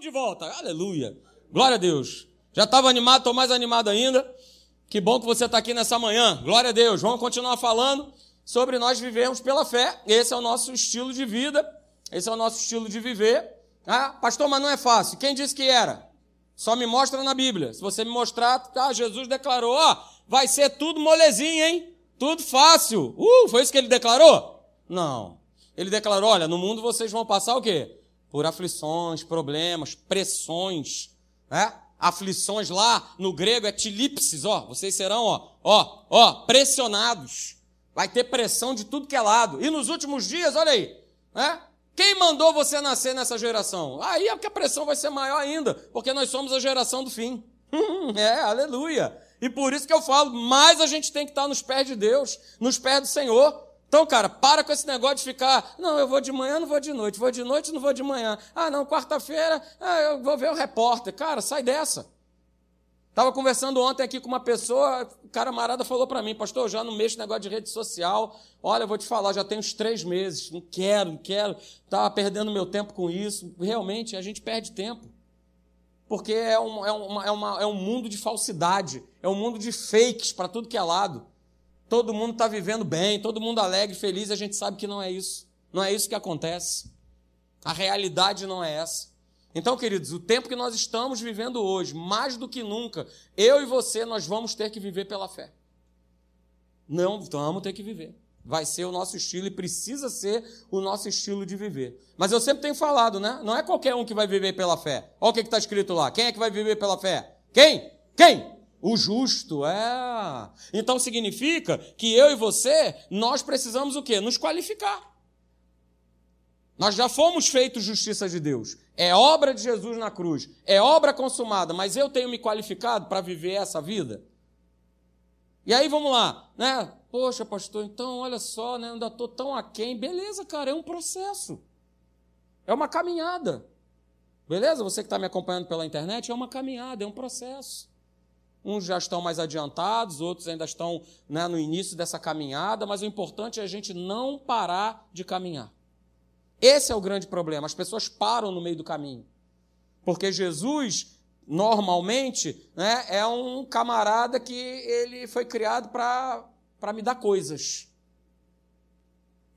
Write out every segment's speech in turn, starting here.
Estamos de volta. Aleluia. Glória a Deus. Já estava animado, estou mais animado ainda. Que bom que você está aqui nessa manhã. Glória a Deus. Vamos continuar falando sobre nós vivemos pela fé. Esse é o nosso estilo de vida. Esse é o nosso estilo de viver. Ah, pastor, mas não é fácil. Quem disse que era? Só me mostra na Bíblia. Se você me mostrar, ah, Jesus declarou, ó, vai ser tudo molezinho, hein? Tudo fácil. Uh, foi isso que ele declarou? Não. Ele declarou, olha, no mundo vocês vão passar o quê? Por aflições, problemas, pressões, né? Aflições lá no grego é tilipsis, ó. Vocês serão, ó, ó, ó, pressionados. Vai ter pressão de tudo que é lado. E nos últimos dias, olha aí, né? Quem mandou você nascer nessa geração? Aí é que a pressão vai ser maior ainda, porque nós somos a geração do fim. é, aleluia. E por isso que eu falo, mais a gente tem que estar nos pés de Deus, nos pés do Senhor. Então, cara, para com esse negócio de ficar, não, eu vou de manhã, não vou de noite, vou de noite, não vou de manhã. Ah, não, quarta-feira, ah, eu vou ver o repórter. Cara, sai dessa. Estava conversando ontem aqui com uma pessoa, o cara marada falou para mim, pastor, eu já não mexo negócio de rede social. Olha, eu vou te falar, já tem uns três meses, não quero, não quero, estava perdendo meu tempo com isso. Realmente, a gente perde tempo. Porque é um, é, uma, é, uma, é um mundo de falsidade, é um mundo de fakes para tudo que é lado todo mundo está vivendo bem, todo mundo alegre, feliz, a gente sabe que não é isso. Não é isso que acontece. A realidade não é essa. Então, queridos, o tempo que nós estamos vivendo hoje, mais do que nunca, eu e você, nós vamos ter que viver pela fé. Não vamos ter que viver. Vai ser o nosso estilo e precisa ser o nosso estilo de viver. Mas eu sempre tenho falado, né? Não é qualquer um que vai viver pela fé. Olha o que está escrito lá. Quem é que vai viver pela fé? Quem? Quem? O justo, é. Então significa que eu e você, nós precisamos o quê? Nos qualificar. Nós já fomos feitos justiça de Deus. É obra de Jesus na cruz. É obra consumada, mas eu tenho me qualificado para viver essa vida? E aí vamos lá, né? Poxa, pastor, então olha só, né? Ainda estou tão aquém. Beleza, cara, é um processo. É uma caminhada. Beleza? Você que está me acompanhando pela internet, é uma caminhada, é um processo. Uns já estão mais adiantados, outros ainda estão né, no início dessa caminhada, mas o importante é a gente não parar de caminhar. Esse é o grande problema. As pessoas param no meio do caminho. Porque Jesus, normalmente, né, é um camarada que ele foi criado para me dar coisas.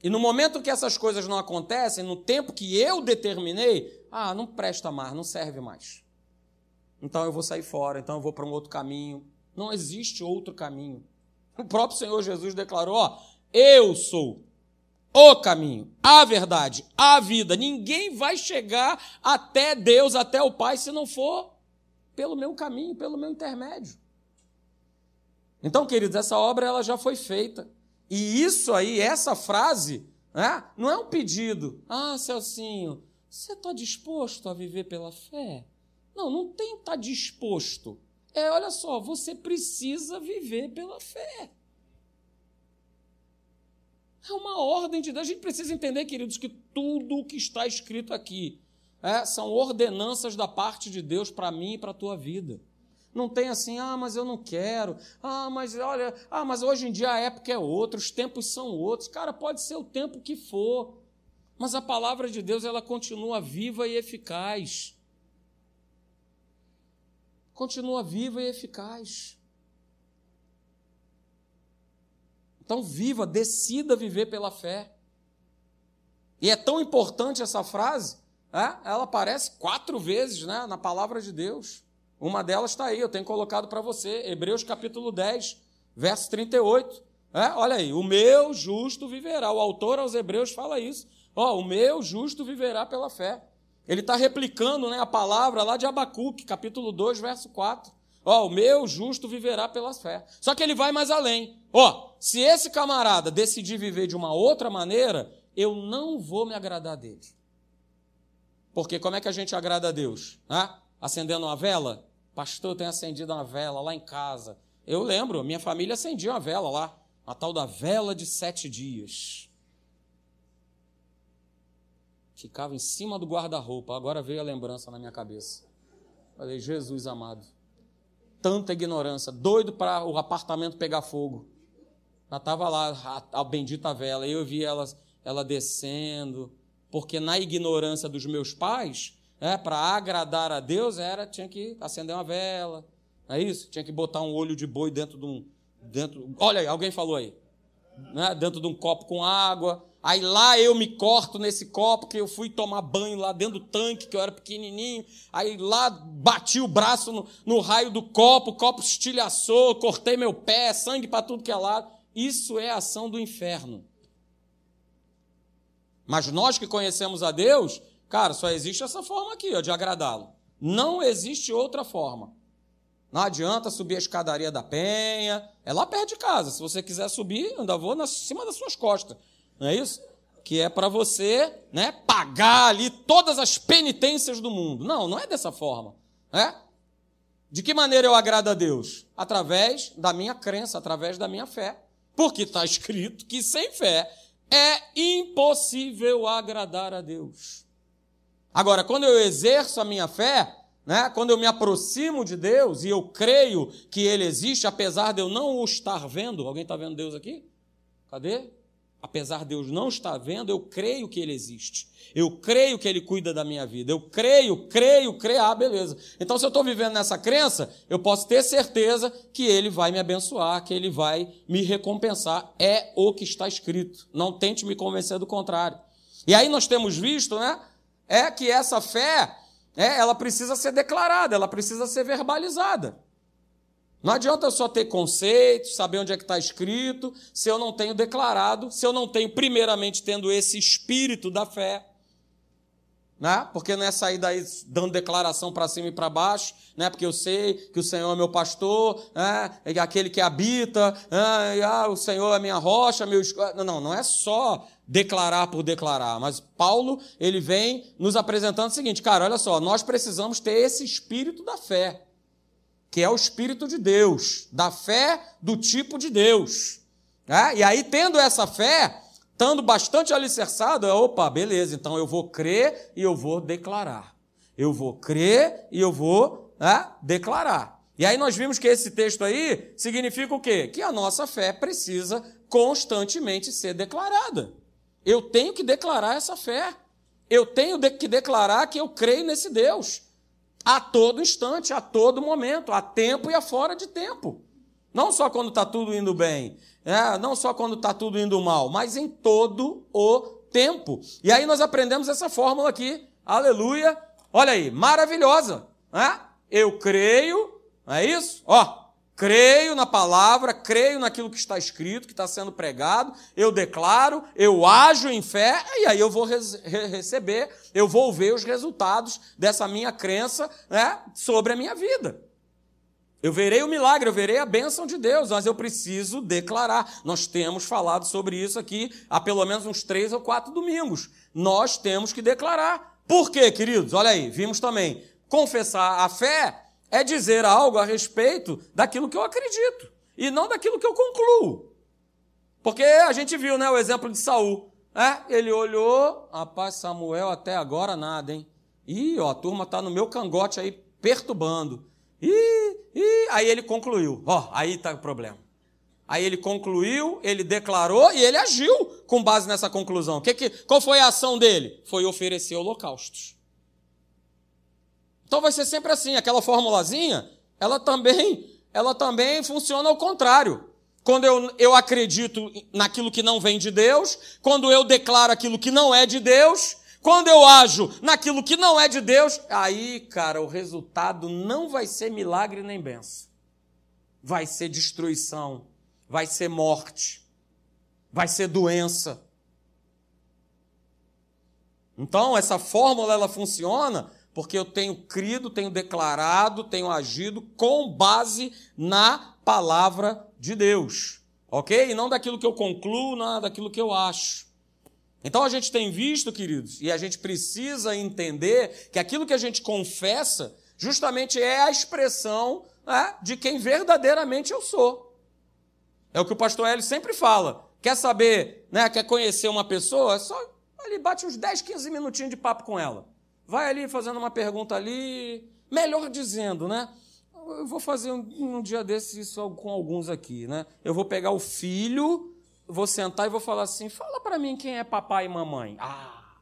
E no momento que essas coisas não acontecem, no tempo que eu determinei, ah, não presta mais, não serve mais então eu vou sair fora, então eu vou para um outro caminho. Não existe outro caminho. O próprio Senhor Jesus declarou: ó, eu sou o caminho, a verdade, a vida. Ninguém vai chegar até Deus, até o Pai, se não for pelo meu caminho, pelo meu intermédio. Então, queridos, essa obra ela já foi feita. E isso aí, essa frase, né, não é um pedido. Ah, Celcinho, você está disposto a viver pela fé? Não, não tem estar tá disposto. É, olha só, você precisa viver pela fé. É uma ordem de Deus. A gente precisa entender, queridos, que tudo o que está escrito aqui é, são ordenanças da parte de Deus para mim e para a tua vida. Não tem assim, ah, mas eu não quero, ah, mas olha, ah, mas hoje em dia a época é outra, os tempos são outros. Cara, pode ser o tempo que for, mas a palavra de Deus ela continua viva e eficaz continua viva e eficaz. Então, viva, decida viver pela fé. E é tão importante essa frase, é? ela aparece quatro vezes né, na palavra de Deus. Uma delas está aí, eu tenho colocado para você, Hebreus capítulo 10, verso 38. É? Olha aí, o meu justo viverá. O autor aos Hebreus fala isso. Ó, o meu justo viverá pela fé. Ele está replicando né, a palavra lá de Abacuque, capítulo 2, verso 4. Ó, o meu justo viverá pela fé. Só que ele vai mais além. Ó, se esse camarada decidir viver de uma outra maneira, eu não vou me agradar dele. Porque como é que a gente agrada a Deus? Ah, acendendo uma vela? Pastor, tenho acendido uma vela lá em casa. Eu lembro, minha família acendia uma vela lá. A tal da vela de sete dias ficava em cima do guarda-roupa. Agora veio a lembrança na minha cabeça. Falei, Jesus amado, tanta ignorância, doido para o apartamento pegar fogo. Já estava lá a, a, bendita vela, eu vi ela, ela descendo, porque na ignorância dos meus pais, é, para agradar a Deus era tinha que acender uma vela, é isso? Tinha que botar um olho de boi dentro de um. Dentro, olha aí, alguém falou aí. Né, dentro de um copo com água. Aí lá eu me corto nesse copo, que eu fui tomar banho lá dentro do tanque, que eu era pequenininho. Aí lá bati o braço no, no raio do copo, o copo estilhaçou, cortei meu pé, sangue para tudo que é lado. Isso é ação do inferno. Mas nós que conhecemos a Deus, cara, só existe essa forma aqui, ó, de agradá-lo. Não existe outra forma. Não adianta subir a escadaria da Penha. É lá perto de casa. Se você quiser subir, ainda vou na cima das suas costas. Não é isso? Que é para você né, pagar ali todas as penitências do mundo. Não, não é dessa forma. É? De que maneira eu agrado a Deus? Através da minha crença, através da minha fé. Porque está escrito que sem fé é impossível agradar a Deus. Agora, quando eu exerço a minha fé, né? Quando eu me aproximo de Deus e eu creio que Ele existe, apesar de eu não o estar vendo, alguém está vendo Deus aqui? Cadê? Apesar de Deus não estar vendo, eu creio que Ele existe. Eu creio que Ele cuida da minha vida. Eu creio, creio, creio. Ah, beleza. Então, se eu estou vivendo nessa crença, eu posso ter certeza que Ele vai me abençoar, que Ele vai me recompensar. É o que está escrito. Não tente me convencer do contrário. E aí nós temos visto, né? É que essa fé é, ela precisa ser declarada, ela precisa ser verbalizada. Não adianta eu só ter conceitos, saber onde é que está escrito, se eu não tenho declarado, se eu não tenho, primeiramente, tendo esse espírito da fé. Né? Porque não é sair daí dando declaração para cima e para baixo, né? porque eu sei que o Senhor é meu pastor, né? é aquele que habita, né? ah, o Senhor é minha rocha, meu. Não, não é só declarar por declarar, mas Paulo, ele vem nos apresentando o seguinte, cara, olha só, nós precisamos ter esse espírito da fé, que é o espírito de Deus, da fé do tipo de Deus. Né? E aí, tendo essa fé, estando bastante alicerçado, é, opa, beleza, então eu vou crer e eu vou declarar. Eu vou crer e eu vou né, declarar. E aí nós vimos que esse texto aí significa o quê? Que a nossa fé precisa constantemente ser declarada. Eu tenho que declarar essa fé. Eu tenho que declarar que eu creio nesse Deus. A todo instante, a todo momento, a tempo e a fora de tempo. Não só quando está tudo indo bem, é, não só quando está tudo indo mal, mas em todo o tempo. E aí nós aprendemos essa fórmula aqui. Aleluia. Olha aí, maravilhosa. É? Eu creio, é isso? Ó, creio na palavra, creio naquilo que está escrito, que está sendo pregado, eu declaro, eu ajo em fé, e aí eu vou receber, eu vou ver os resultados dessa minha crença né, sobre a minha vida. Eu verei o milagre, eu verei a bênção de Deus, mas eu preciso declarar. Nós temos falado sobre isso aqui há pelo menos uns três ou quatro domingos. Nós temos que declarar. Por quê, queridos? Olha aí, vimos também. Confessar a fé é dizer algo a respeito daquilo que eu acredito e não daquilo que eu concluo. Porque a gente viu, né, o exemplo de Saul. É, ele olhou, rapaz, Samuel até agora nada, hein? Ih, ó, a turma tá no meu cangote aí perturbando. Ih, aí ele concluiu. Ó, aí tá o problema. Aí ele concluiu, ele declarou e ele agiu com base nessa conclusão. Que que, qual foi a ação dele? Foi oferecer holocaustos. Então vai ser sempre assim, aquela formulazinha, ela também, ela também funciona ao contrário. Quando eu, eu acredito naquilo que não vem de Deus, quando eu declaro aquilo que não é de Deus, quando eu ajo naquilo que não é de Deus, aí, cara, o resultado não vai ser milagre nem benção. Vai ser destruição, vai ser morte, vai ser doença. Então, essa fórmula ela funciona porque eu tenho crido, tenho declarado, tenho agido com base na palavra de Deus, ok? E não daquilo que eu concluo, não daquilo que eu acho. Então a gente tem visto, queridos, e a gente precisa entender que aquilo que a gente confessa justamente é a expressão né, de quem verdadeiramente eu sou. É o que o pastor Hélio sempre fala. Quer saber, né, quer conhecer uma pessoa? É só ali bate uns 10, 15 minutinhos de papo com ela. Vai ali fazendo uma pergunta ali, melhor dizendo, né? Eu vou fazer um, um dia desses isso com alguns aqui, né? Eu vou pegar o filho, vou sentar e vou falar assim: fala para mim quem é papai e mamãe. Ah!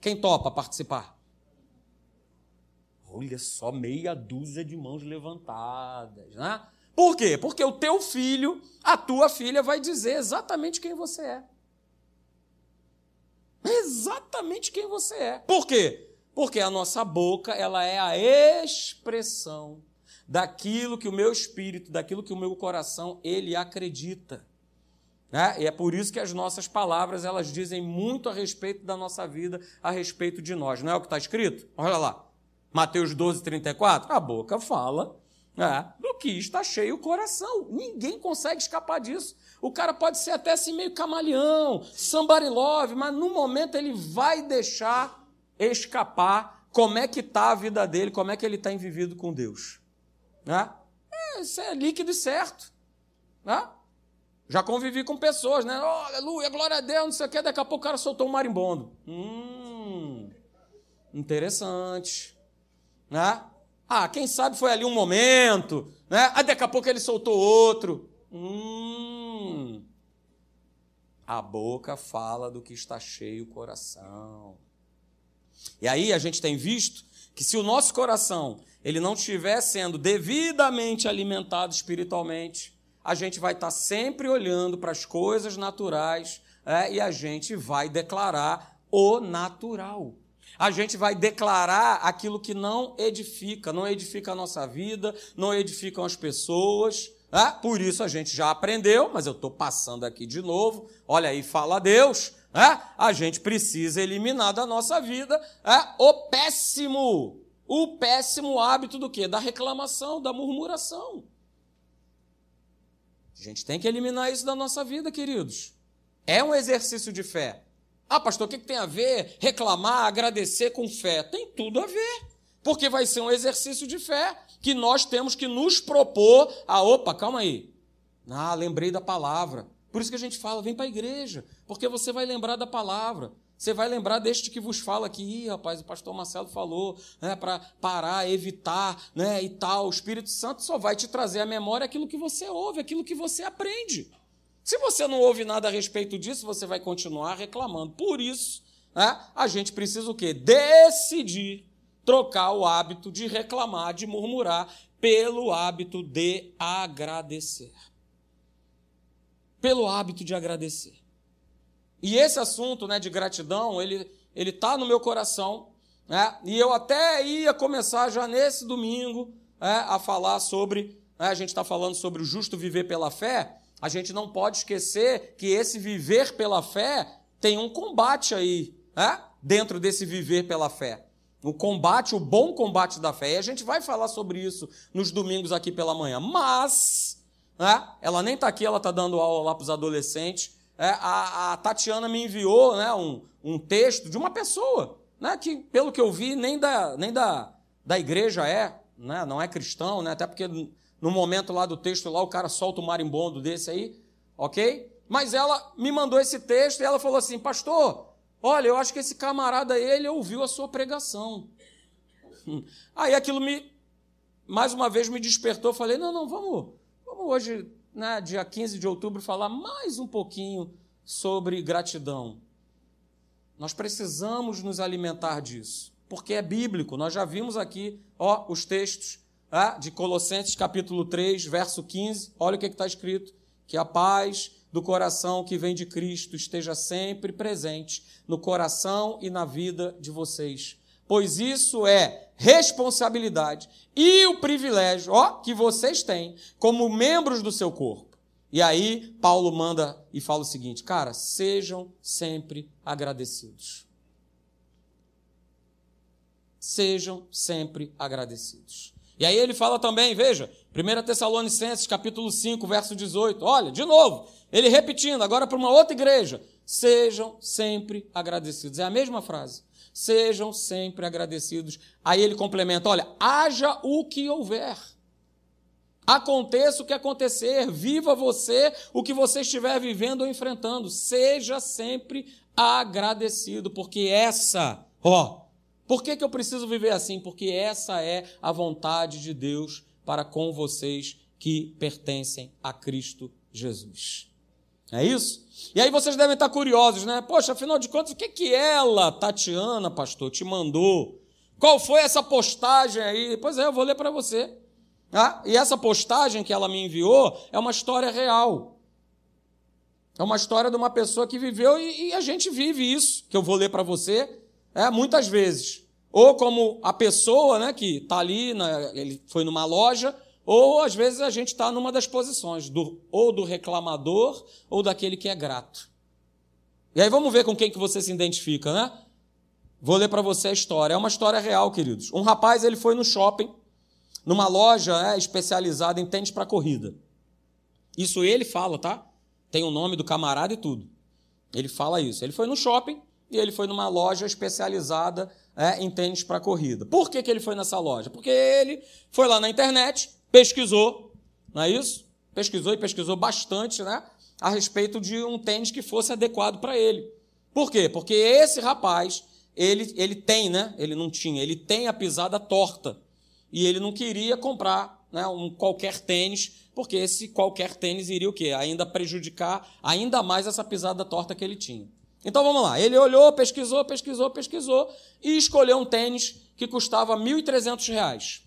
Quem topa participar? Olha só, meia dúzia de mãos levantadas, né? Por quê? Porque o teu filho, a tua filha vai dizer exatamente quem você é. Exatamente quem você é. Por quê? Porque a nossa boca, ela é a expressão daquilo que o meu espírito, daquilo que o meu coração, ele acredita. Né? E é por isso que as nossas palavras, elas dizem muito a respeito da nossa vida, a respeito de nós. Não é o que está escrito? Olha lá. Mateus 12, 34. A boca fala né, do que está cheio o coração. Ninguém consegue escapar disso. O cara pode ser até assim meio camaleão, somebody love, mas no momento ele vai deixar escapar como é que está a vida dele, como é que ele está envivido com Deus. Né? É, isso é líquido e certo. Né? Já convivi com pessoas, né? Oh, aleluia, glória a Deus, não sei o quê. Daqui a pouco o cara soltou um marimbondo. Hum, interessante. Né? Ah, quem sabe foi ali um momento, né? Aí daqui a pouco ele soltou outro. Hum, a boca fala do que está cheio o coração. E aí a gente tem visto que se o nosso coração ele não estiver sendo devidamente alimentado espiritualmente, a gente vai estar sempre olhando para as coisas naturais é, e a gente vai declarar o natural. A gente vai declarar aquilo que não edifica, não edifica a nossa vida, não edificam as pessoas. É? Por isso a gente já aprendeu, mas eu estou passando aqui de novo. Olha aí, fala Deus. É? A gente precisa eliminar da nossa vida é, o péssimo, o péssimo hábito do quê? Da reclamação, da murmuração. A gente tem que eliminar isso da nossa vida, queridos. É um exercício de fé. Ah, pastor, o que tem a ver reclamar, agradecer com fé? Tem tudo a ver. Porque vai ser um exercício de fé que nós temos que nos propor. Ah, opa, calma aí. Ah, lembrei da palavra. Por isso que a gente fala, vem para a igreja, porque você vai lembrar da palavra. Você vai lembrar deste que vos fala aqui, Ih, rapaz, o pastor Marcelo falou, né, para parar, evitar, né, e tal. O Espírito Santo só vai te trazer à memória aquilo que você ouve, aquilo que você aprende. Se você não ouve nada a respeito disso, você vai continuar reclamando. Por isso, né, a gente precisa o quê? Decidir trocar o hábito de reclamar, de murmurar, pelo hábito de agradecer pelo hábito de agradecer. E esse assunto né, de gratidão, ele ele está no meu coração, né, e eu até ia começar já nesse domingo né, a falar sobre, né, a gente está falando sobre o justo viver pela fé, a gente não pode esquecer que esse viver pela fé tem um combate aí, né, dentro desse viver pela fé. O combate, o bom combate da fé. E a gente vai falar sobre isso nos domingos aqui pela manhã. Mas né? Ela nem está aqui, ela está dando aula lá para os adolescentes. É, a, a, Tatiana me enviou né, um, um texto de uma pessoa, né, que, pelo que eu vi, nem da, nem da, da igreja é, né, não é cristão, né, até porque no momento lá do texto, lá o cara solta um marimbondo desse aí, ok? Mas ela me mandou esse texto e ela falou assim, pastor, olha, eu acho que esse camarada, ele ouviu a sua pregação. Aí aquilo me, mais uma vez, me despertou, falei, não, não, vamos Vamos hoje, né, dia 15 de outubro, falar mais um pouquinho sobre gratidão. Nós precisamos nos alimentar disso, porque é bíblico. Nós já vimos aqui ó, os textos é, de Colossenses capítulo 3, verso 15. Olha o que está escrito: que a paz do coração que vem de Cristo esteja sempre presente no coração e na vida de vocês pois isso é responsabilidade e o privilégio ó, que vocês têm como membros do seu corpo. E aí, Paulo manda e fala o seguinte: cara, sejam sempre agradecidos. Sejam sempre agradecidos. E aí ele fala também, veja, 1 Tessalonicenses capítulo 5, verso 18. Olha, de novo, ele repetindo, agora para uma outra igreja. Sejam sempre agradecidos. É a mesma frase sejam sempre agradecidos. Aí ele complementa: olha, haja o que houver. Aconteça o que acontecer, viva você o que você estiver vivendo ou enfrentando, seja sempre agradecido, porque essa, ó, por que, que eu preciso viver assim? Porque essa é a vontade de Deus para com vocês que pertencem a Cristo Jesus. É isso? E aí vocês devem estar curiosos, né? Poxa, afinal de contas, o que que ela, Tatiana, pastor, te mandou Qual foi essa postagem aí? Pois é, eu vou ler para você. Ah, e essa postagem que ela me enviou é uma história real. É uma história de uma pessoa que viveu e, e a gente vive isso, que eu vou ler para você, é, muitas vezes. Ou como a pessoa né, que está ali, na, ele foi numa loja, ou às vezes a gente está numa das posições, do, ou do reclamador ou daquele que é grato. E aí vamos ver com quem que você se identifica, né? Vou ler para você a história. É uma história real, queridos. Um rapaz ele foi no shopping, numa loja é, especializada em tênis para corrida. Isso ele fala, tá? Tem o nome do camarada e tudo. Ele fala isso. Ele foi no shopping e ele foi numa loja especializada é, em tênis para corrida. Por que, que ele foi nessa loja? Porque ele foi lá na internet, pesquisou, não é isso? Pesquisou e pesquisou bastante, né? A respeito de um tênis que fosse adequado para ele. Por quê? Porque esse rapaz, ele, ele tem, né? Ele não tinha, ele tem a pisada torta. E ele não queria comprar né, um qualquer tênis, porque esse qualquer tênis iria o quê? Ainda prejudicar ainda mais essa pisada torta que ele tinha. Então vamos lá. Ele olhou, pesquisou, pesquisou, pesquisou e escolheu um tênis que custava R$ 1.300.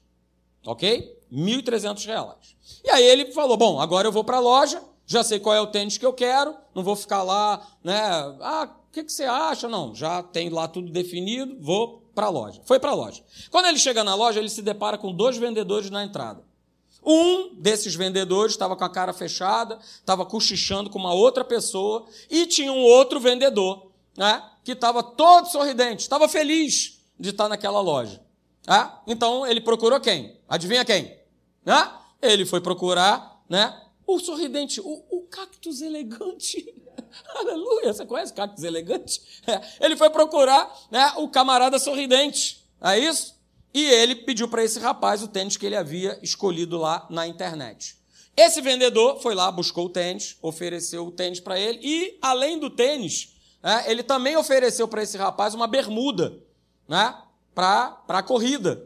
Ok? R$ 1.300. E aí ele falou: Bom, agora eu vou para a loja, já sei qual é o tênis que eu quero, não vou ficar lá, né? Ah, o que, que você acha? Não, já tem lá tudo definido, vou para a loja. Foi para a loja. Quando ele chega na loja, ele se depara com dois vendedores na entrada. Um desses vendedores estava com a cara fechada, estava cochichando com uma outra pessoa, e tinha um outro vendedor, né, que estava todo sorridente, estava feliz de estar naquela loja. Ah, então ele procurou quem? Adivinha quem? Ah, ele foi procurar né, o sorridente, o, o cactus elegante. Aleluia, você conhece cactus elegante? É, ele foi procurar né, o camarada sorridente. É isso? E ele pediu para esse rapaz o tênis que ele havia escolhido lá na internet. Esse vendedor foi lá, buscou o tênis, ofereceu o tênis para ele e, além do tênis, é, ele também ofereceu para esse rapaz uma bermuda, né? para a corrida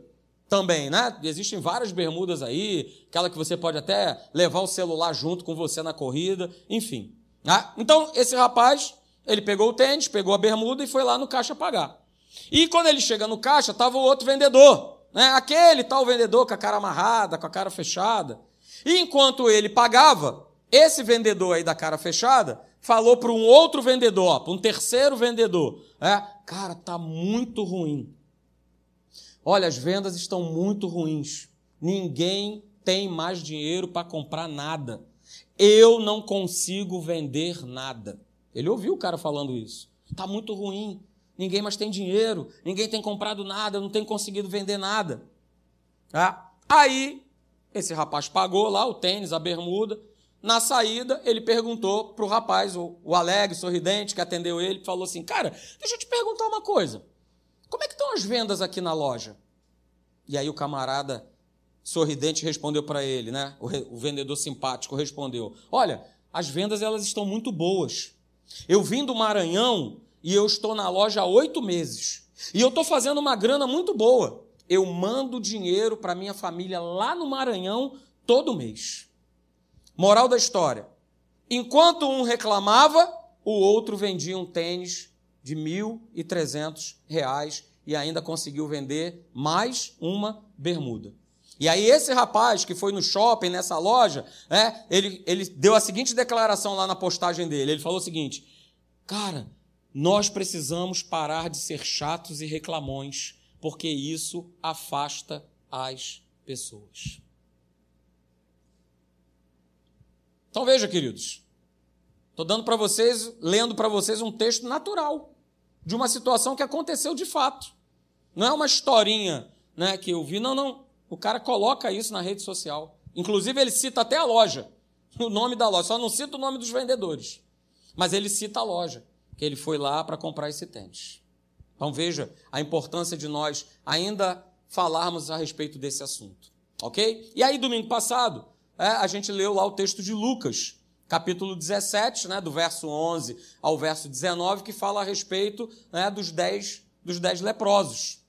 também, né? Existem várias bermudas aí, aquela que você pode até levar o celular junto com você na corrida, enfim. Né? Então, esse rapaz, ele pegou o tênis, pegou a bermuda e foi lá no caixa pagar. E quando ele chega no caixa, estava o outro vendedor, né? aquele tal vendedor com a cara amarrada, com a cara fechada. E enquanto ele pagava, esse vendedor aí da cara fechada falou para um outro vendedor, para um terceiro vendedor, é, cara, tá muito ruim. Olha, as vendas estão muito ruins. Ninguém tem mais dinheiro para comprar nada. Eu não consigo vender nada. Ele ouviu o cara falando isso. Está muito ruim. Ninguém mais tem dinheiro. Ninguém tem comprado nada. Não tem conseguido vender nada. Ah, aí, esse rapaz pagou lá o tênis, a bermuda. Na saída, ele perguntou para o rapaz, o alegre, sorridente, que atendeu ele, falou assim: Cara, deixa eu te perguntar uma coisa. Como é que estão as vendas aqui na loja? E aí o camarada sorridente respondeu para ele, né? O, vendedor simpático respondeu: Olha, as vendas elas estão muito boas. Eu vim do Maranhão e eu estou na loja há oito meses. E eu estou fazendo uma grana muito boa. Eu mando dinheiro para minha família lá no Maranhão todo mês. Moral da história: enquanto um reclamava, o outro vendia um tênis de R$ 1.300 e ainda conseguiu vender mais uma bermuda. E aí esse rapaz que foi no shopping, nessa loja, é, ele, ele deu a seguinte declaração lá na postagem dele. Ele falou o seguinte, cara, nós precisamos parar de ser chatos e reclamões, porque isso afasta as pessoas. Então veja, queridos, estou dando para vocês, lendo para vocês um texto natural de uma situação que aconteceu de fato. Não é uma historinha né, que eu vi, não, não. O cara coloca isso na rede social. Inclusive, ele cita até a loja, o nome da loja, só não cita o nome dos vendedores. Mas ele cita a loja, que ele foi lá para comprar esse tênis. Então veja a importância de nós ainda falarmos a respeito desse assunto. Ok? E aí, domingo passado, é, a gente leu lá o texto de Lucas, capítulo 17, né, do verso 11 ao verso 19, que fala a respeito né, dos, dez, dos dez leprosos.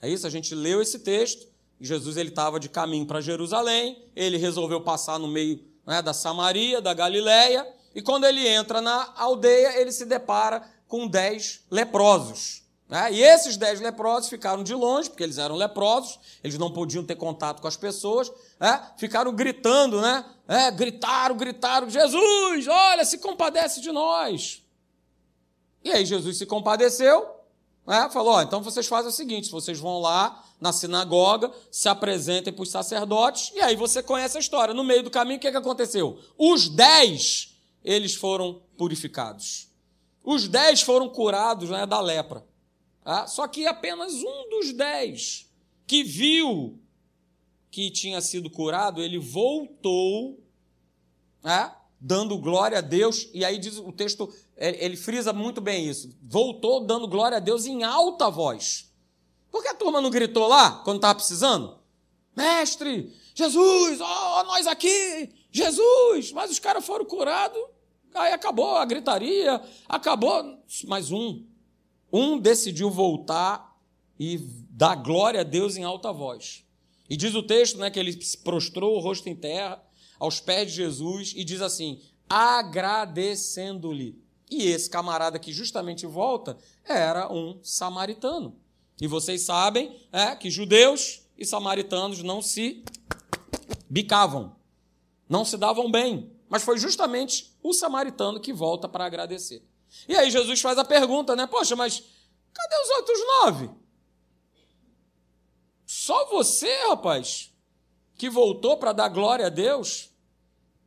É isso? A gente leu esse texto. Jesus ele estava de caminho para Jerusalém, ele resolveu passar no meio né, da Samaria, da Galiléia, e quando ele entra na aldeia, ele se depara com dez leprosos. Né? E esses dez leprosos ficaram de longe, porque eles eram leprosos, eles não podiam ter contato com as pessoas, né? ficaram gritando, né? É, gritaram, gritaram: Jesus, olha, se compadece de nós. E aí Jesus se compadeceu, né? falou: ó, então vocês fazem o seguinte: vocês vão lá na sinagoga, se apresentem para os sacerdotes, e aí você conhece a história. No meio do caminho, o que, que aconteceu? Os dez, eles foram purificados. Os dez foram curados né, da lepra. Tá? Só que apenas um dos dez que viu que tinha sido curado, ele voltou, né, dando glória a Deus, e aí diz o texto, ele frisa muito bem isso. Voltou dando glória a Deus em alta voz. Por que a turma não gritou lá quando estava precisando? Mestre, Jesus, ó, oh, nós aqui, Jesus, mas os caras foram curados, aí acabou a gritaria, acabou. Mais um. Um decidiu voltar e dar glória a Deus em alta voz. E diz o texto né, que ele se prostrou o rosto em terra, aos pés de Jesus, e diz assim: agradecendo-lhe. E esse camarada que justamente volta era um samaritano. E vocês sabem é, que judeus e samaritanos não se bicavam, não se davam bem. Mas foi justamente o samaritano que volta para agradecer. E aí Jesus faz a pergunta, né? Poxa, mas cadê os outros nove? Só você, rapaz, que voltou para dar glória a Deus?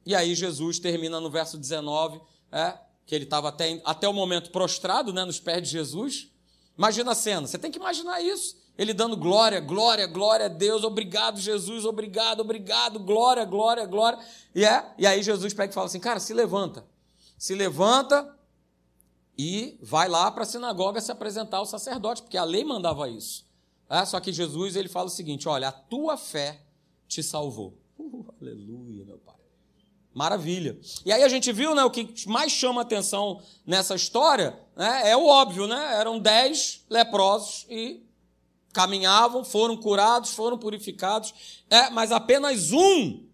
E aí Jesus termina no verso 19, é, que ele estava até, até o momento prostrado né, nos pés de Jesus. Imagina a cena, você tem que imaginar isso. Ele dando glória, glória, glória a Deus, obrigado, Jesus, obrigado, obrigado, glória, glória, glória. E, é, e aí Jesus pega e fala assim: cara, se levanta. Se levanta e vai lá para a sinagoga se apresentar ao sacerdote, porque a lei mandava isso. É, só que Jesus ele fala o seguinte: olha, a tua fé te salvou. Uh, aleluia, meu Pai. Maravilha. E aí a gente viu, né, o que mais chama atenção nessa história né, é o óbvio, né? Eram dez leprosos e caminhavam, foram curados, foram purificados, é, mas apenas um,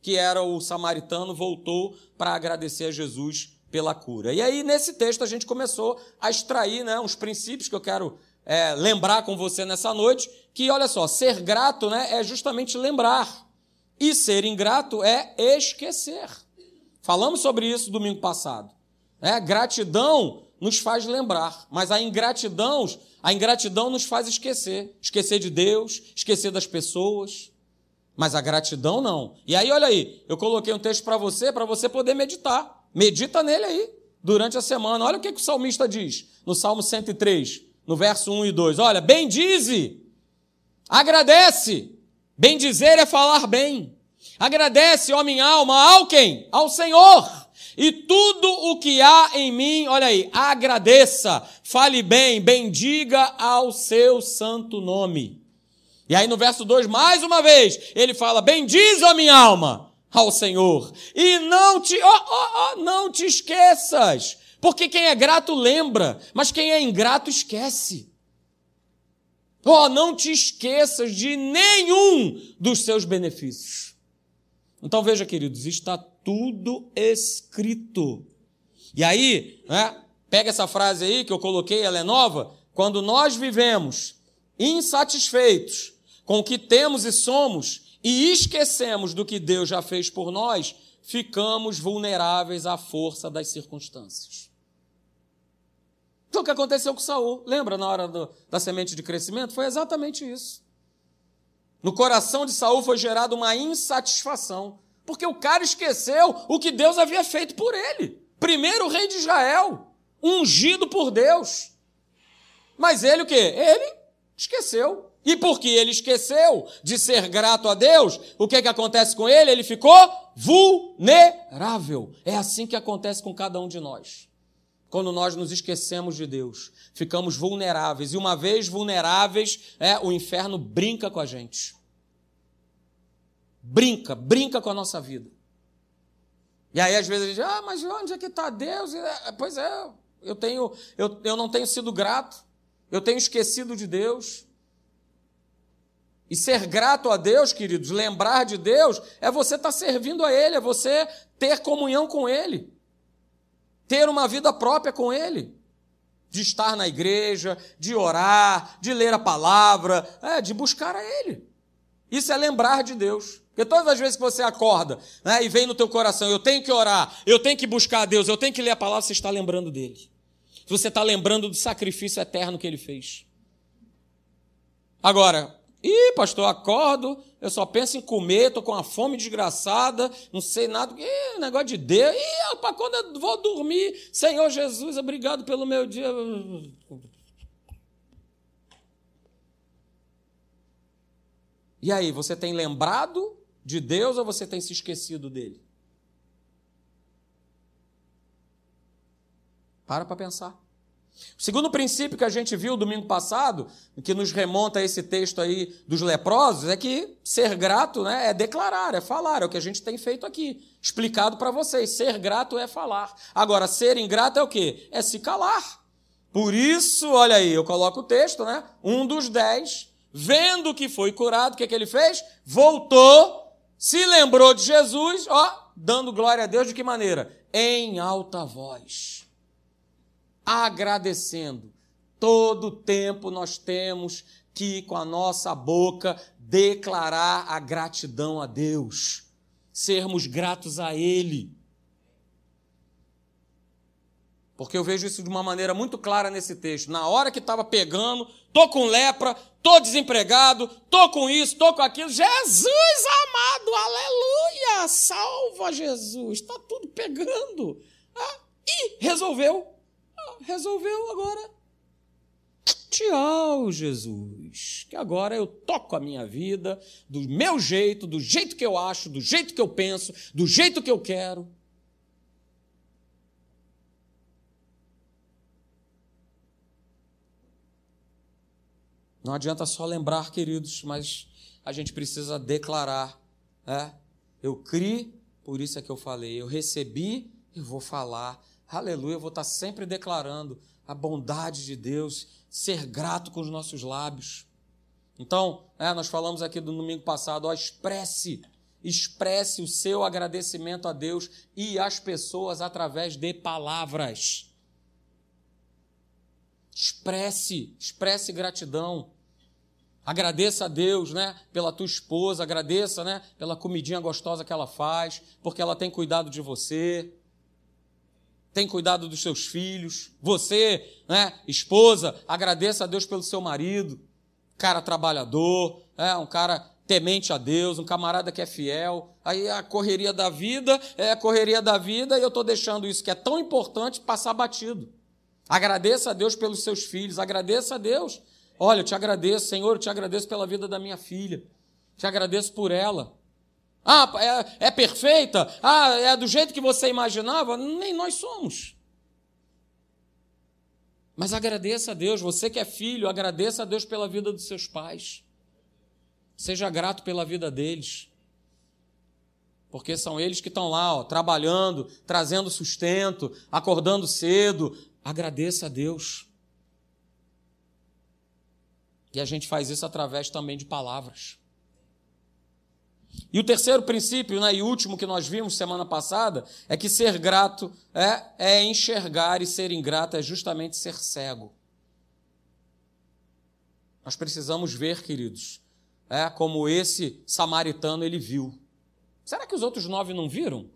que era o samaritano, voltou para agradecer a Jesus pela cura. E aí, nesse texto, a gente começou a extrair né, uns princípios que eu quero é, lembrar com você nessa noite, que, olha só, ser grato né, é justamente lembrar. E ser ingrato é esquecer. Falamos sobre isso domingo passado. É, gratidão nos faz lembrar, mas a ingratidão, a ingratidão nos faz esquecer, esquecer de Deus, esquecer das pessoas. Mas a gratidão não. E aí, olha aí, eu coloquei um texto para você, para você poder meditar. Medita nele aí, durante a semana. Olha o que, que o salmista diz no Salmo 103, no verso 1 e 2. Olha, bendize, agradece, Bem dizer é falar bem. Agradece, ó minha alma, ao quem? Ao Senhor. E tudo o que há em mim, olha aí, agradeça, fale bem, bendiga ao seu santo nome. E aí no verso 2, mais uma vez, ele fala: Bendiz, ó minha alma, ao Senhor. E não te, ó, ó, ó, não te esqueças. Porque quem é grato lembra, mas quem é ingrato esquece. Oh, não te esqueças de nenhum dos seus benefícios. Então veja, queridos, está tudo escrito. E aí, né, pega essa frase aí que eu coloquei, ela é nova. Quando nós vivemos insatisfeitos com o que temos e somos e esquecemos do que Deus já fez por nós, ficamos vulneráveis à força das circunstâncias. Então o que aconteceu com Saul? Lembra na hora do, da semente de crescimento? Foi exatamente isso. No coração de Saul foi gerada uma insatisfação, porque o cara esqueceu o que Deus havia feito por ele. Primeiro rei de Israel, ungido por Deus. Mas ele o quê? Ele esqueceu. E porque ele esqueceu de ser grato a Deus, o que, que acontece com ele? Ele ficou vulnerável. É assim que acontece com cada um de nós quando nós nos esquecemos de Deus, ficamos vulneráveis. E uma vez vulneráveis, é, o inferno brinca com a gente. Brinca, brinca com a nossa vida. E aí, às vezes, a gente, ah, mas onde é que está Deus? É, pois é, eu, tenho, eu, eu não tenho sido grato, eu tenho esquecido de Deus. E ser grato a Deus, queridos, lembrar de Deus, é você estar tá servindo a Ele, é você ter comunhão com Ele ter uma vida própria com Ele. de estar na igreja, de orar, de ler a palavra, é, de buscar a Ele. Isso é lembrar de Deus. Porque todas as vezes que você acorda né, e vem no teu coração, eu tenho que orar, eu tenho que buscar a Deus, eu tenho que ler a palavra, você está lembrando dele. Você está lembrando do sacrifício eterno que ele fez. Agora, ih, pastor, acordo, eu só penso em comer, estou com uma fome desgraçada, não sei nada, ih, negócio de Deus, ih, para quando eu vou dormir, Senhor Jesus, obrigado pelo meu dia. E aí, você tem lembrado de Deus ou você tem se esquecido dele? Para para pensar. O segundo princípio que a gente viu domingo passado, que nos remonta a esse texto aí dos leprosos, é que ser grato né, é declarar, é falar, é o que a gente tem feito aqui, explicado para vocês. Ser grato é falar. Agora, ser ingrato é o quê? É se calar. Por isso, olha aí, eu coloco o texto, né? Um dos dez, vendo que foi curado, o que, que ele fez? Voltou, se lembrou de Jesus, ó, dando glória a Deus de que maneira? Em alta voz agradecendo. Todo tempo nós temos que, com a nossa boca, declarar a gratidão a Deus, sermos gratos a Ele. Porque eu vejo isso de uma maneira muito clara nesse texto. Na hora que estava pegando, tô com lepra, tô desempregado, tô com isso, tô com aquilo. Jesus amado, aleluia! Salva Jesus! Está tudo pegando. Ah, e resolveu resolveu agora. Tchau, Jesus. Que agora eu toco a minha vida do meu jeito, do jeito que eu acho, do jeito que eu penso, do jeito que eu quero. Não adianta só lembrar, queridos, mas a gente precisa declarar. É? Eu criei, por isso é que eu falei. Eu recebi, eu vou falar aleluia, eu vou estar sempre declarando a bondade de Deus, ser grato com os nossos lábios. Então, é, nós falamos aqui do domingo passado, ó, expresse, expresse o seu agradecimento a Deus e às pessoas através de palavras. Expresse, expresse gratidão. Agradeça a Deus, né, pela tua esposa, agradeça, né, pela comidinha gostosa que ela faz, porque ela tem cuidado de você tem cuidado dos seus filhos. Você, né, esposa, agradeça a Deus pelo seu marido, cara trabalhador, é, um cara temente a Deus, um camarada que é fiel. Aí a correria da vida é a correria da vida e eu estou deixando isso que é tão importante passar batido. Agradeça a Deus pelos seus filhos, agradeça a Deus. Olha, eu te agradeço, Senhor, eu te agradeço pela vida da minha filha. Te agradeço por ela. Ah, é, é perfeita? Ah, é do jeito que você imaginava? Nem nós somos. Mas agradeça a Deus, você que é filho, agradeça a Deus pela vida dos seus pais. Seja grato pela vida deles. Porque são eles que estão lá, ó, trabalhando, trazendo sustento, acordando cedo. Agradeça a Deus. E a gente faz isso através também de palavras. E o terceiro princípio, né, e último que nós vimos semana passada, é que ser grato é, é enxergar e ser ingrato é justamente ser cego. Nós precisamos ver, queridos, é, como esse samaritano ele viu. Será que os outros nove não viram?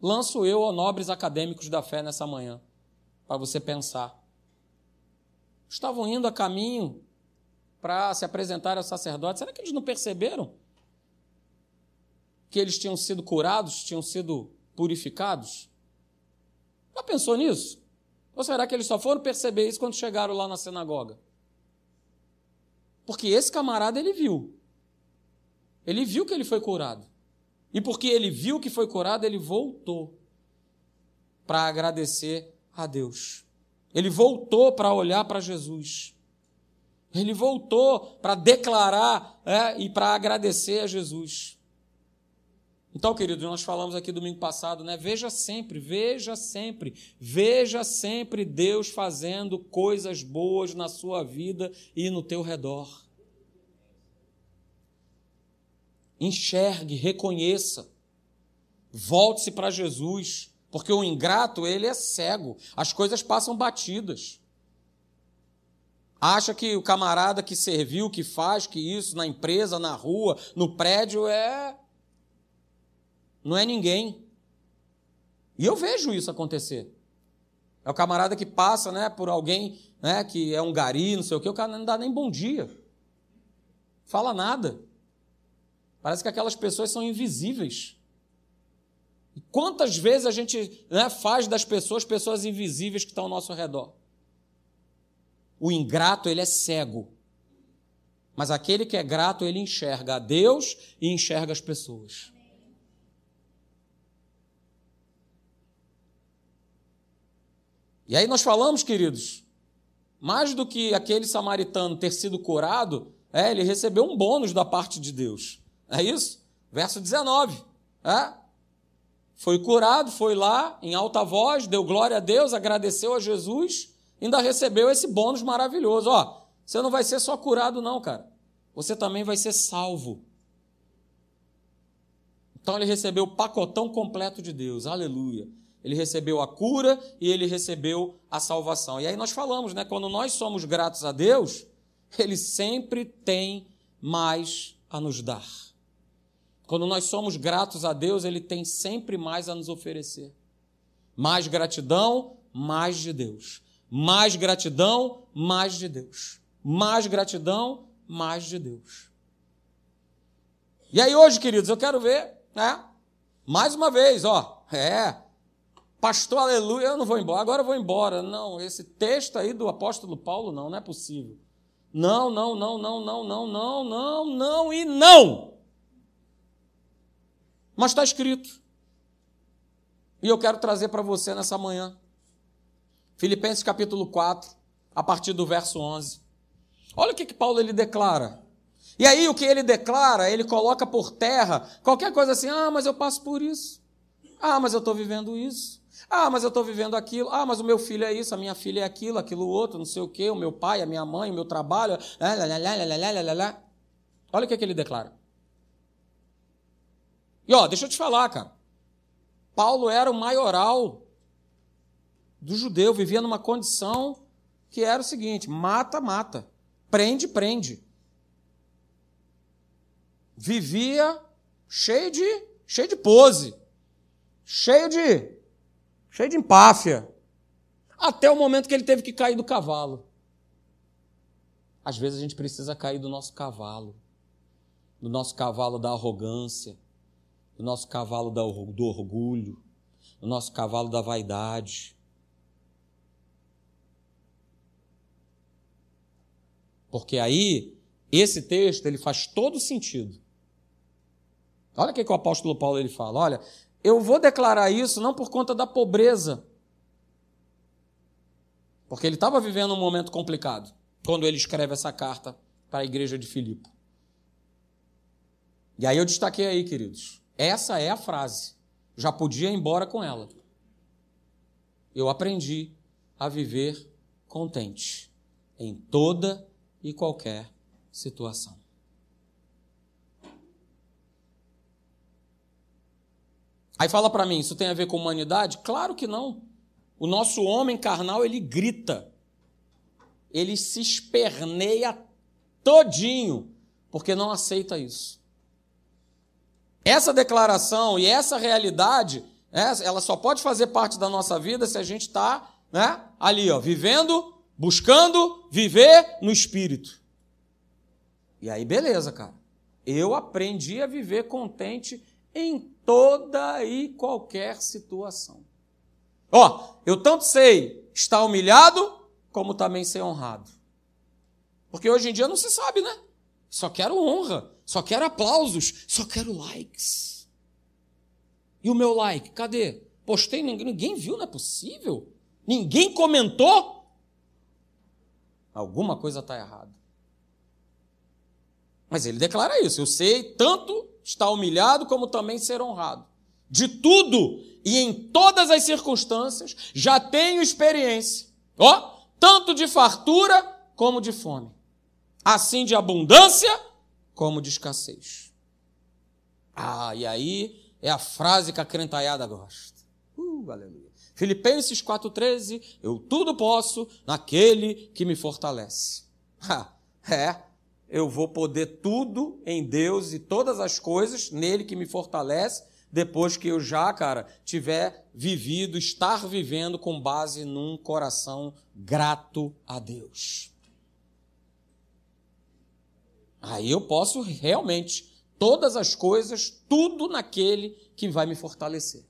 Lanço eu, ó nobres acadêmicos da fé, nessa manhã, para você pensar. Estavam indo a caminho para se apresentar ao sacerdote. Será que eles não perceberam que eles tinham sido curados, tinham sido purificados? Já pensou nisso? Ou será que eles só foram perceber isso quando chegaram lá na sinagoga? Porque esse camarada ele viu. Ele viu que ele foi curado. E porque ele viu que foi curado, ele voltou para agradecer a Deus. Ele voltou para olhar para Jesus. Ele voltou para declarar é, e para agradecer a Jesus. Então, querido, nós falamos aqui domingo passado, né? Veja sempre, veja sempre, veja sempre Deus fazendo coisas boas na sua vida e no teu redor. Enxergue, reconheça. Volte-se para Jesus. Porque o ingrato, ele é cego. As coisas passam batidas. Acha que o camarada que serviu, que faz, que isso, na empresa, na rua, no prédio, é. Não é ninguém. E eu vejo isso acontecer. É o camarada que passa né, por alguém né, que é um gari, não sei o quê, o cara não dá nem bom dia. Fala nada. Parece que aquelas pessoas são invisíveis. Quantas vezes a gente né, faz das pessoas pessoas invisíveis que estão ao nosso redor? O ingrato, ele é cego. Mas aquele que é grato, ele enxerga a Deus e enxerga as pessoas. E aí nós falamos, queridos, mais do que aquele samaritano ter sido curado, é, ele recebeu um bônus da parte de Deus. É isso? Verso 19. É? Foi curado, foi lá em alta voz, deu glória a Deus, agradeceu a Jesus, ainda recebeu esse bônus maravilhoso. Ó, você não vai ser só curado, não, cara. Você também vai ser salvo. Então ele recebeu o pacotão completo de Deus. Aleluia. Ele recebeu a cura e ele recebeu a salvação. E aí nós falamos, né? Quando nós somos gratos a Deus, ele sempre tem mais a nos dar. Quando nós somos gratos a Deus, Ele tem sempre mais a nos oferecer. Mais gratidão, mais de Deus. Mais gratidão, mais de Deus. Mais gratidão, mais de Deus. E aí hoje, queridos, eu quero ver, né? Mais uma vez, ó, é, pastor, aleluia, eu não vou embora, agora eu vou embora. Não, esse texto aí do apóstolo Paulo, não, não é possível. Não, não, não, não, não, não, não, não, não e não. Mas está escrito. E eu quero trazer para você nessa manhã. Filipenses capítulo 4, a partir do verso 11. Olha o que, que Paulo ele declara. E aí o que ele declara, ele coloca por terra qualquer coisa assim, ah, mas eu passo por isso. Ah, mas eu estou vivendo isso. Ah, mas eu estou vivendo aquilo. Ah, mas o meu filho é isso, a minha filha é aquilo, aquilo outro, não sei o quê, o meu pai, a minha mãe, o meu trabalho. Olha o que, que ele declara. E ó, deixa eu te falar, cara. Paulo era o maioral do judeu, vivia numa condição que era o seguinte: mata, mata, prende, prende. Vivia cheio de cheio de pose, cheio de cheio de empáfia, até o momento que ele teve que cair do cavalo. Às vezes a gente precisa cair do nosso cavalo, do nosso cavalo da arrogância, do nosso cavalo do orgulho, do nosso cavalo da vaidade. Porque aí, esse texto, ele faz todo sentido. Olha o que, que o apóstolo Paulo ele fala. Olha, eu vou declarar isso não por conta da pobreza, porque ele estava vivendo um momento complicado quando ele escreve essa carta para a igreja de Filipe. E aí eu destaquei aí, queridos. Essa é a frase. Já podia ir embora com ela. Eu aprendi a viver contente em toda e qualquer situação. Aí fala para mim, isso tem a ver com humanidade? Claro que não. O nosso homem carnal, ele grita. Ele se esperneia todinho, porque não aceita isso. Essa declaração e essa realidade, né, ela só pode fazer parte da nossa vida se a gente está né, ali, ó, vivendo, buscando viver no Espírito. E aí, beleza, cara. Eu aprendi a viver contente em toda e qualquer situação. Ó, eu tanto sei estar humilhado, como também ser honrado. Porque hoje em dia não se sabe, né? Só quero honra, só quero aplausos, só quero likes. E o meu like, cadê? Postei, ninguém, viu, não é possível? Ninguém comentou? Alguma coisa está errada. Mas ele declara isso. Eu sei tanto estar humilhado como também ser honrado. De tudo e em todas as circunstâncias já tenho experiência. Ó, tanto de fartura como de fome. Assim de abundância como de escassez. Ah, e aí é a frase que a crentaiada gosta. Uh, aleluia. Filipenses 4,13, eu tudo posso naquele que me fortalece. é, eu vou poder tudo em Deus e todas as coisas nele que me fortalece, depois que eu já, cara, tiver vivido, estar vivendo com base num coração grato a Deus. Aí eu posso realmente todas as coisas, tudo naquele que vai me fortalecer.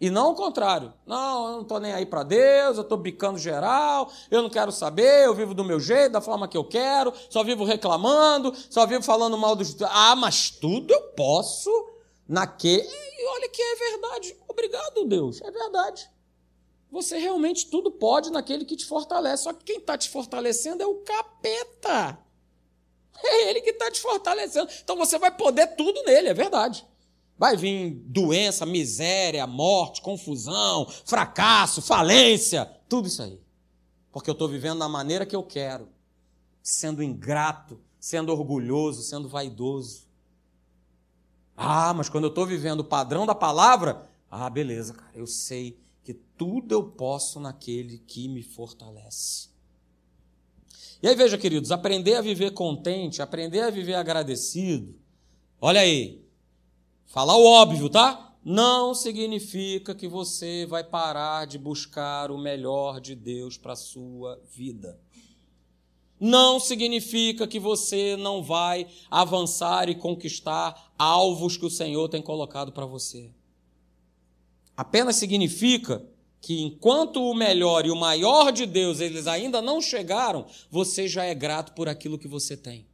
E não o contrário. Não, eu não estou nem aí para Deus, eu estou bicando geral, eu não quero saber, eu vivo do meu jeito, da forma que eu quero, só vivo reclamando, só vivo falando mal dos. Ah, mas tudo eu posso naquele. E olha que é verdade. Obrigado, Deus. É verdade. Você realmente tudo pode naquele que te fortalece. Só que quem está te fortalecendo é o capeta. É ele que está te fortalecendo. Então você vai poder tudo nele, é verdade. Vai vir doença, miséria, morte, confusão, fracasso, falência, tudo isso aí. Porque eu estou vivendo da maneira que eu quero, sendo ingrato, sendo orgulhoso, sendo vaidoso. Ah, mas quando eu estou vivendo o padrão da palavra, ah, beleza, cara, eu sei que tudo eu posso naquele que me fortalece. E aí veja, queridos, aprender a viver contente, aprender a viver agradecido. Olha aí, Falar o óbvio, tá? Não significa que você vai parar de buscar o melhor de Deus para a sua vida. Não significa que você não vai avançar e conquistar alvos que o Senhor tem colocado para você. Apenas significa que enquanto o melhor e o maior de Deus eles ainda não chegaram, você já é grato por aquilo que você tem.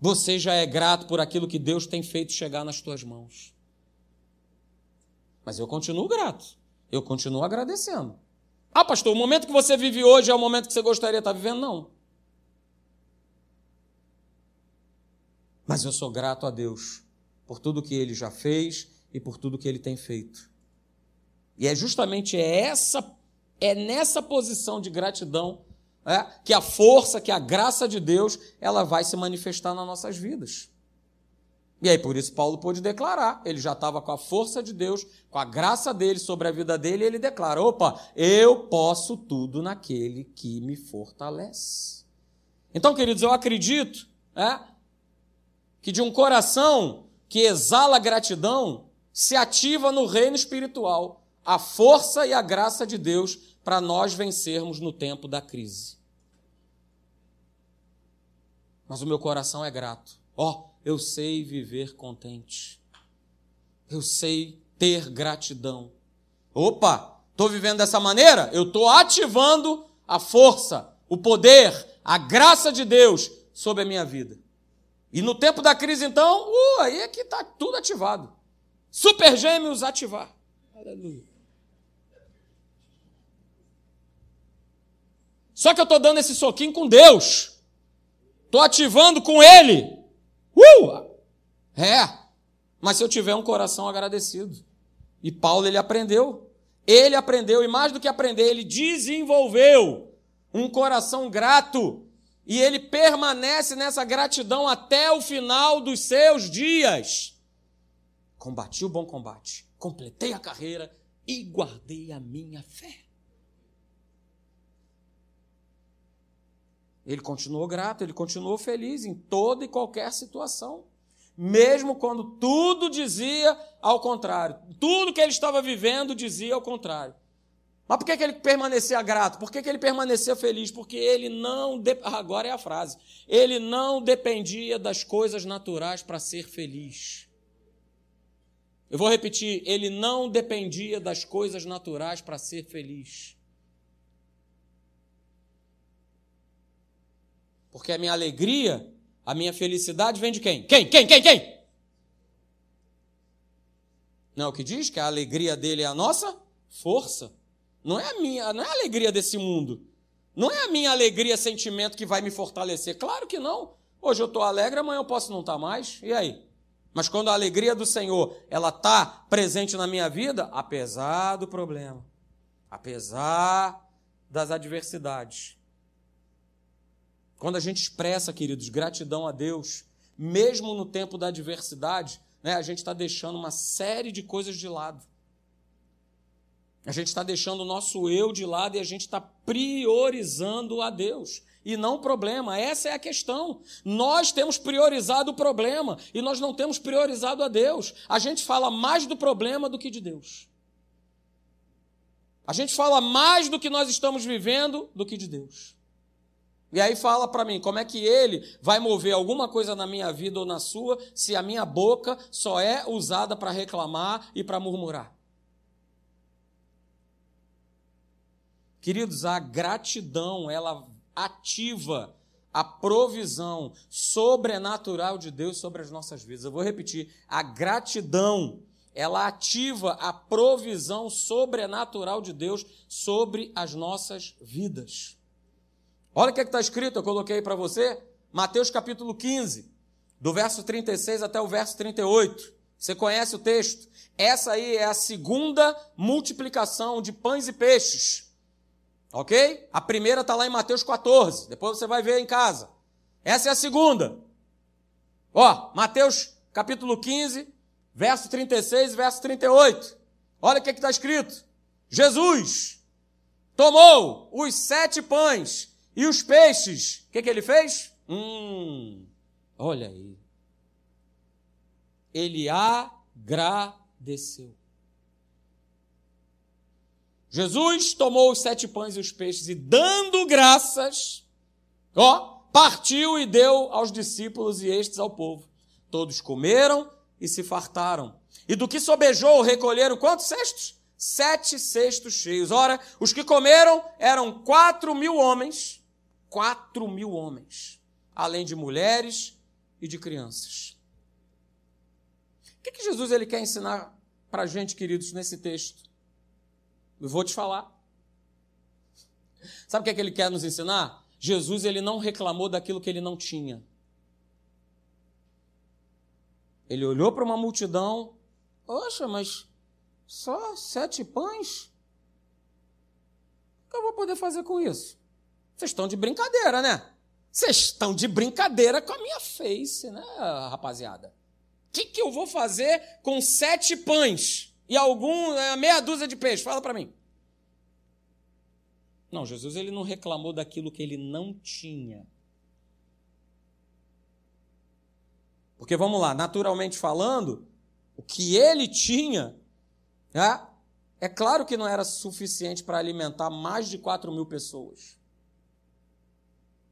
Você já é grato por aquilo que Deus tem feito chegar nas tuas mãos. Mas eu continuo grato. Eu continuo agradecendo. Ah, pastor, o momento que você vive hoje é o momento que você gostaria de estar vivendo? Não. Mas eu sou grato a Deus por tudo que ele já fez e por tudo que ele tem feito. E é justamente essa é nessa posição de gratidão é, que a força, que a graça de Deus, ela vai se manifestar nas nossas vidas. E aí, por isso, Paulo pôde declarar. Ele já estava com a força de Deus, com a graça dele sobre a vida dele, e ele declara: opa, eu posso tudo naquele que me fortalece. Então, queridos, eu acredito é, que de um coração que exala gratidão, se ativa no reino espiritual a força e a graça de Deus para nós vencermos no tempo da crise. Mas o meu coração é grato. Ó, oh, eu sei viver contente. Eu sei ter gratidão. Opa, estou vivendo dessa maneira? Eu estou ativando a força, o poder, a graça de Deus sobre a minha vida. E no tempo da crise, então, uh, aí é que está tudo ativado. Super gêmeos ativar. Aleluia. Só que eu estou dando esse soquinho com Deus. Estou ativando com Ele. Uh! É. Mas se eu tiver um coração agradecido. E Paulo, ele aprendeu. Ele aprendeu, e mais do que aprender, ele desenvolveu um coração grato. E ele permanece nessa gratidão até o final dos seus dias. Combati o bom combate, completei a carreira e guardei a minha fé. Ele continuou grato, ele continuou feliz em toda e qualquer situação. Mesmo quando tudo dizia ao contrário. Tudo que ele estava vivendo dizia ao contrário. Mas por que, que ele permanecia grato? Por que, que ele permanecia feliz? Porque ele não. De... Agora é a frase. Ele não dependia das coisas naturais para ser feliz. Eu vou repetir. Ele não dependia das coisas naturais para ser feliz. Porque a minha alegria, a minha felicidade vem de quem? Quem? Quem? Quem? Quem? Não é o que diz que a alegria dele é a nossa força. Não é a minha, não é a alegria desse mundo. Não é a minha alegria sentimento que vai me fortalecer. Claro que não. Hoje eu estou alegre, amanhã eu posso não estar tá mais. E aí? Mas quando a alegria do Senhor ela está presente na minha vida, apesar do problema, apesar das adversidades, quando a gente expressa, queridos, gratidão a Deus, mesmo no tempo da adversidade, né, a gente está deixando uma série de coisas de lado. A gente está deixando o nosso eu de lado e a gente está priorizando a Deus. E não o problema, essa é a questão. Nós temos priorizado o problema e nós não temos priorizado a Deus. A gente fala mais do problema do que de Deus. A gente fala mais do que nós estamos vivendo do que de Deus. E aí fala para mim, como é que ele vai mover alguma coisa na minha vida ou na sua, se a minha boca só é usada para reclamar e para murmurar? Queridos, a gratidão, ela ativa a provisão sobrenatural de Deus sobre as nossas vidas. Eu vou repetir, a gratidão, ela ativa a provisão sobrenatural de Deus sobre as nossas vidas. Olha o que é está escrito, eu coloquei para você, Mateus capítulo 15, do verso 36 até o verso 38. Você conhece o texto? Essa aí é a segunda multiplicação de pães e peixes. Ok? A primeira está lá em Mateus 14. Depois você vai ver em casa. Essa é a segunda. Ó, Mateus capítulo 15, verso 36 e verso 38. Olha o que é está escrito. Jesus tomou os sete pães e os peixes, o que, que ele fez? Hum, olha aí. Ele agradeceu. Jesus tomou os sete pães e os peixes e, dando graças, ó, partiu e deu aos discípulos e estes ao povo. Todos comeram e se fartaram. E do que sobejou, recolheram quantos cestos? Sete cestos cheios. Ora, os que comeram eram quatro mil homens quatro mil homens, além de mulheres e de crianças. O que, que Jesus ele quer ensinar para a gente, queridos, nesse texto? Eu vou te falar. Sabe o que, é que ele quer nos ensinar? Jesus ele não reclamou daquilo que ele não tinha. Ele olhou para uma multidão, poxa, mas só sete pães? O que eu vou poder fazer com isso? Vocês estão de brincadeira, né? Vocês estão de brincadeira com a minha face, né, rapaziada? O que, que eu vou fazer com sete pães e algum é, meia dúzia de peixe? Fala para mim. Não, Jesus ele não reclamou daquilo que ele não tinha. Porque vamos lá, naturalmente falando, o que ele tinha, é, é claro que não era suficiente para alimentar mais de 4 mil pessoas.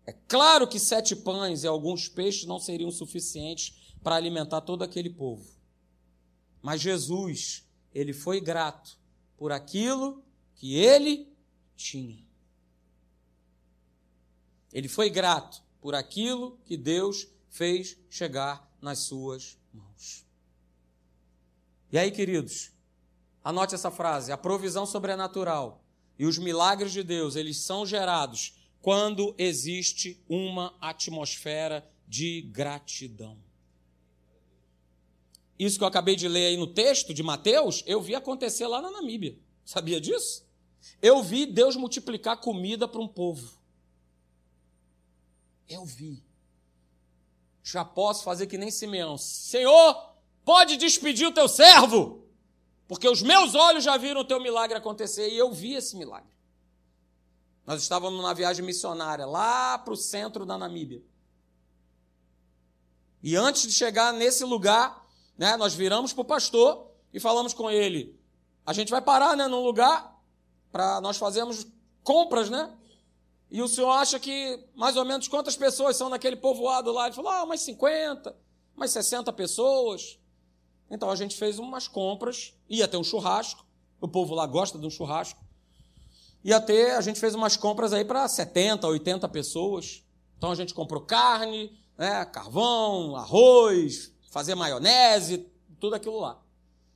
É claro que sete pães e alguns peixes não seriam suficientes para alimentar todo aquele povo. Mas Jesus, ele foi grato por aquilo que ele tinha. Ele foi grato por aquilo que Deus fez chegar nas suas mãos. E aí, queridos, anote essa frase: a provisão sobrenatural e os milagres de Deus, eles são gerados quando existe uma atmosfera de gratidão. Isso que eu acabei de ler aí no texto de Mateus, eu vi acontecer lá na Namíbia. Sabia disso? Eu vi Deus multiplicar comida para um povo. Eu vi. Já posso fazer que nem Simeão. Senhor, pode despedir o teu servo, porque os meus olhos já viram o teu milagre acontecer e eu vi esse milagre. Nós estávamos numa viagem missionária lá para o centro da Namíbia. E antes de chegar nesse lugar, né, nós viramos para o pastor e falamos com ele: a gente vai parar né, num lugar para nós fazermos compras, né? E o senhor acha que mais ou menos quantas pessoas são naquele povoado lá? Ele falou: ah, umas 50, umas 60 pessoas. Então a gente fez umas compras, ia ter um churrasco, o povo lá gosta de um churrasco ia ter, a gente fez umas compras aí para 70, 80 pessoas. Então a gente comprou carne, né, carvão, arroz, fazer maionese, tudo aquilo lá.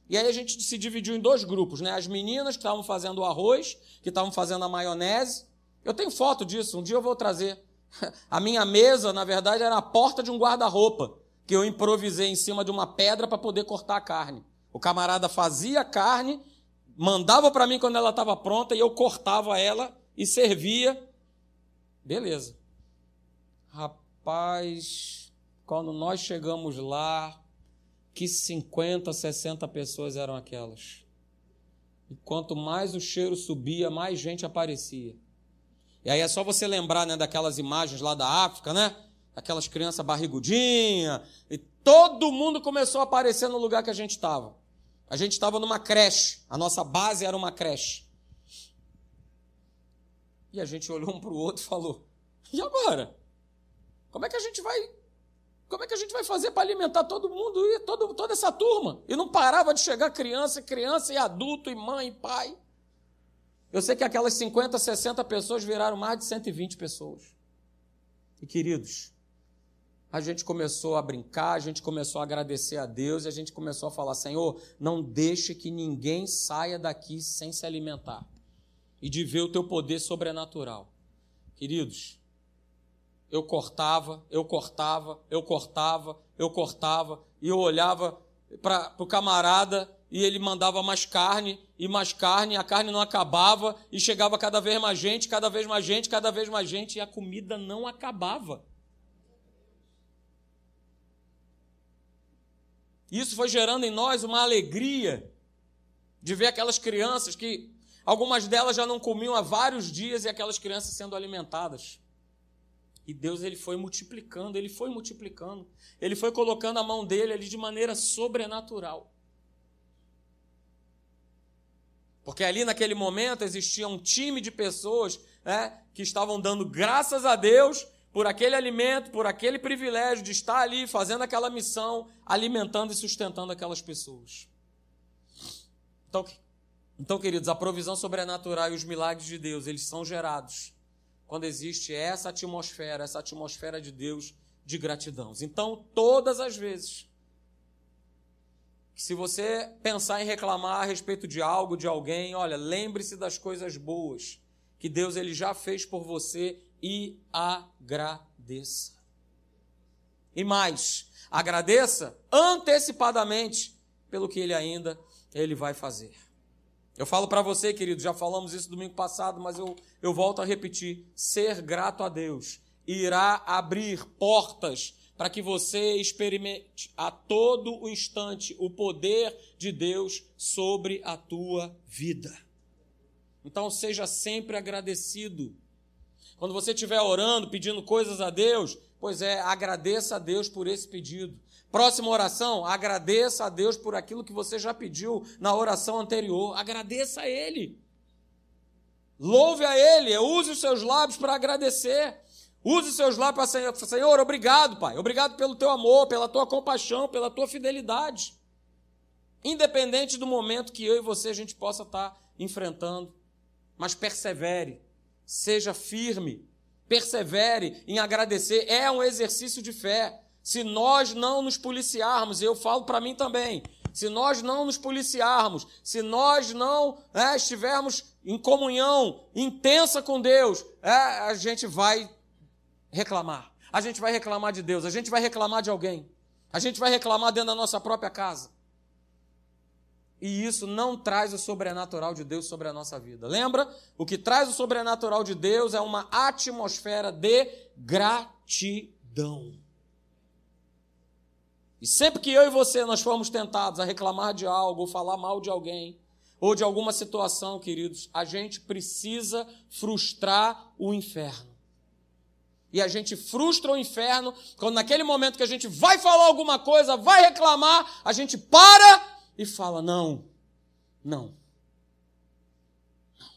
E aí a gente se dividiu em dois grupos, né? As meninas que estavam fazendo o arroz, que estavam fazendo a maionese. Eu tenho foto disso, um dia eu vou trazer. A minha mesa, na verdade, era a porta de um guarda-roupa, que eu improvisei em cima de uma pedra para poder cortar a carne. O camarada fazia a carne mandava para mim quando ela estava pronta e eu cortava ela e servia. Beleza. Rapaz, quando nós chegamos lá, Que 50, 60 pessoas eram aquelas. E quanto mais o cheiro subia, mais gente aparecia. E aí é só você lembrar né, daquelas imagens lá da África, né? Aquelas crianças barrigudinhas. E todo mundo começou a aparecer no lugar que a gente estava. A gente estava numa creche. A nossa base era uma creche. E a gente olhou um para o outro e falou: e agora? Como é que a gente vai. Como é que a gente vai fazer para alimentar todo mundo e todo, toda essa turma? E não parava de chegar criança, criança e adulto, e mãe, e pai. Eu sei que aquelas 50, 60 pessoas viraram mais de 120 pessoas. E queridos, a gente começou a brincar, a gente começou a agradecer a Deus e a gente começou a falar: Senhor, não deixe que ninguém saia daqui sem se alimentar e de ver o teu poder sobrenatural. Queridos, eu cortava, eu cortava, eu cortava, eu cortava, e eu olhava para o camarada e ele mandava mais carne e mais carne, a carne não acabava e chegava cada vez mais gente, cada vez mais gente, cada vez mais gente e a comida não acabava. Isso foi gerando em nós uma alegria de ver aquelas crianças que algumas delas já não comiam há vários dias e aquelas crianças sendo alimentadas. E Deus ele foi multiplicando, ele foi multiplicando. Ele foi colocando a mão dele ali de maneira sobrenatural. Porque ali naquele momento existia um time de pessoas né, que estavam dando graças a Deus por aquele alimento, por aquele privilégio de estar ali fazendo aquela missão, alimentando e sustentando aquelas pessoas. Então, então, queridos, a provisão sobrenatural e os milagres de Deus, eles são gerados quando existe essa atmosfera, essa atmosfera de Deus de gratidão. Então, todas as vezes se você pensar em reclamar a respeito de algo, de alguém, olha, lembre-se das coisas boas que Deus ele já fez por você e agradeça. E mais, agradeça antecipadamente pelo que ele ainda ele vai fazer. Eu falo para você, querido, já falamos isso domingo passado, mas eu, eu volto a repetir: ser grato a Deus irá abrir portas para que você experimente a todo o instante o poder de Deus sobre a tua vida. Então seja sempre agradecido. Quando você estiver orando, pedindo coisas a Deus, pois é, agradeça a Deus por esse pedido. Próxima oração, agradeça a Deus por aquilo que você já pediu na oração anterior. Agradeça a Ele. Louve a Ele, use os seus lábios para agradecer. Use os seus lábios para Senhor, Senhor, obrigado, Pai. Obrigado pelo teu amor, pela tua compaixão, pela tua fidelidade. Independente do momento que eu e você a gente possa estar enfrentando, mas persevere, seja firme, persevere em agradecer. É um exercício de fé se nós não nos policiarmos, eu falo para mim também, se nós não nos policiarmos, se nós não é, estivermos em comunhão intensa com Deus, é, a gente vai reclamar. A gente vai reclamar de Deus, a gente vai reclamar de alguém, a gente vai reclamar dentro da nossa própria casa. E isso não traz o sobrenatural de Deus sobre a nossa vida. Lembra? O que traz o sobrenatural de Deus é uma atmosfera de gratidão. E sempre que eu e você nós formos tentados a reclamar de algo, ou falar mal de alguém, ou de alguma situação, queridos, a gente precisa frustrar o inferno. E a gente frustra o inferno quando naquele momento que a gente vai falar alguma coisa, vai reclamar, a gente para e fala: não, não, não.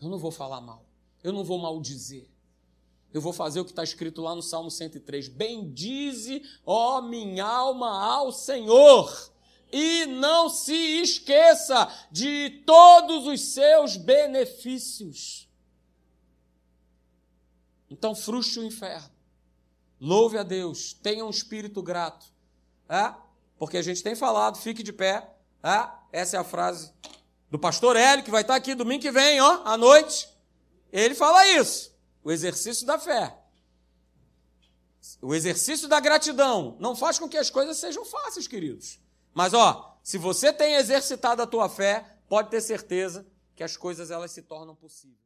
Eu não vou falar mal, eu não vou maldizer eu vou fazer o que está escrito lá no Salmo 103. Bendize, ó minha alma, ao Senhor, e não se esqueça de todos os seus benefícios. Então, frustre o inferno. Louve a Deus, tenha um espírito grato. É? Porque a gente tem falado, fique de pé. É? Essa é a frase do pastor Hélio, que vai estar aqui domingo que vem, ó, à noite. Ele fala isso o exercício da fé, o exercício da gratidão, não faz com que as coisas sejam fáceis, queridos. Mas ó, se você tem exercitado a tua fé, pode ter certeza que as coisas elas se tornam possíveis.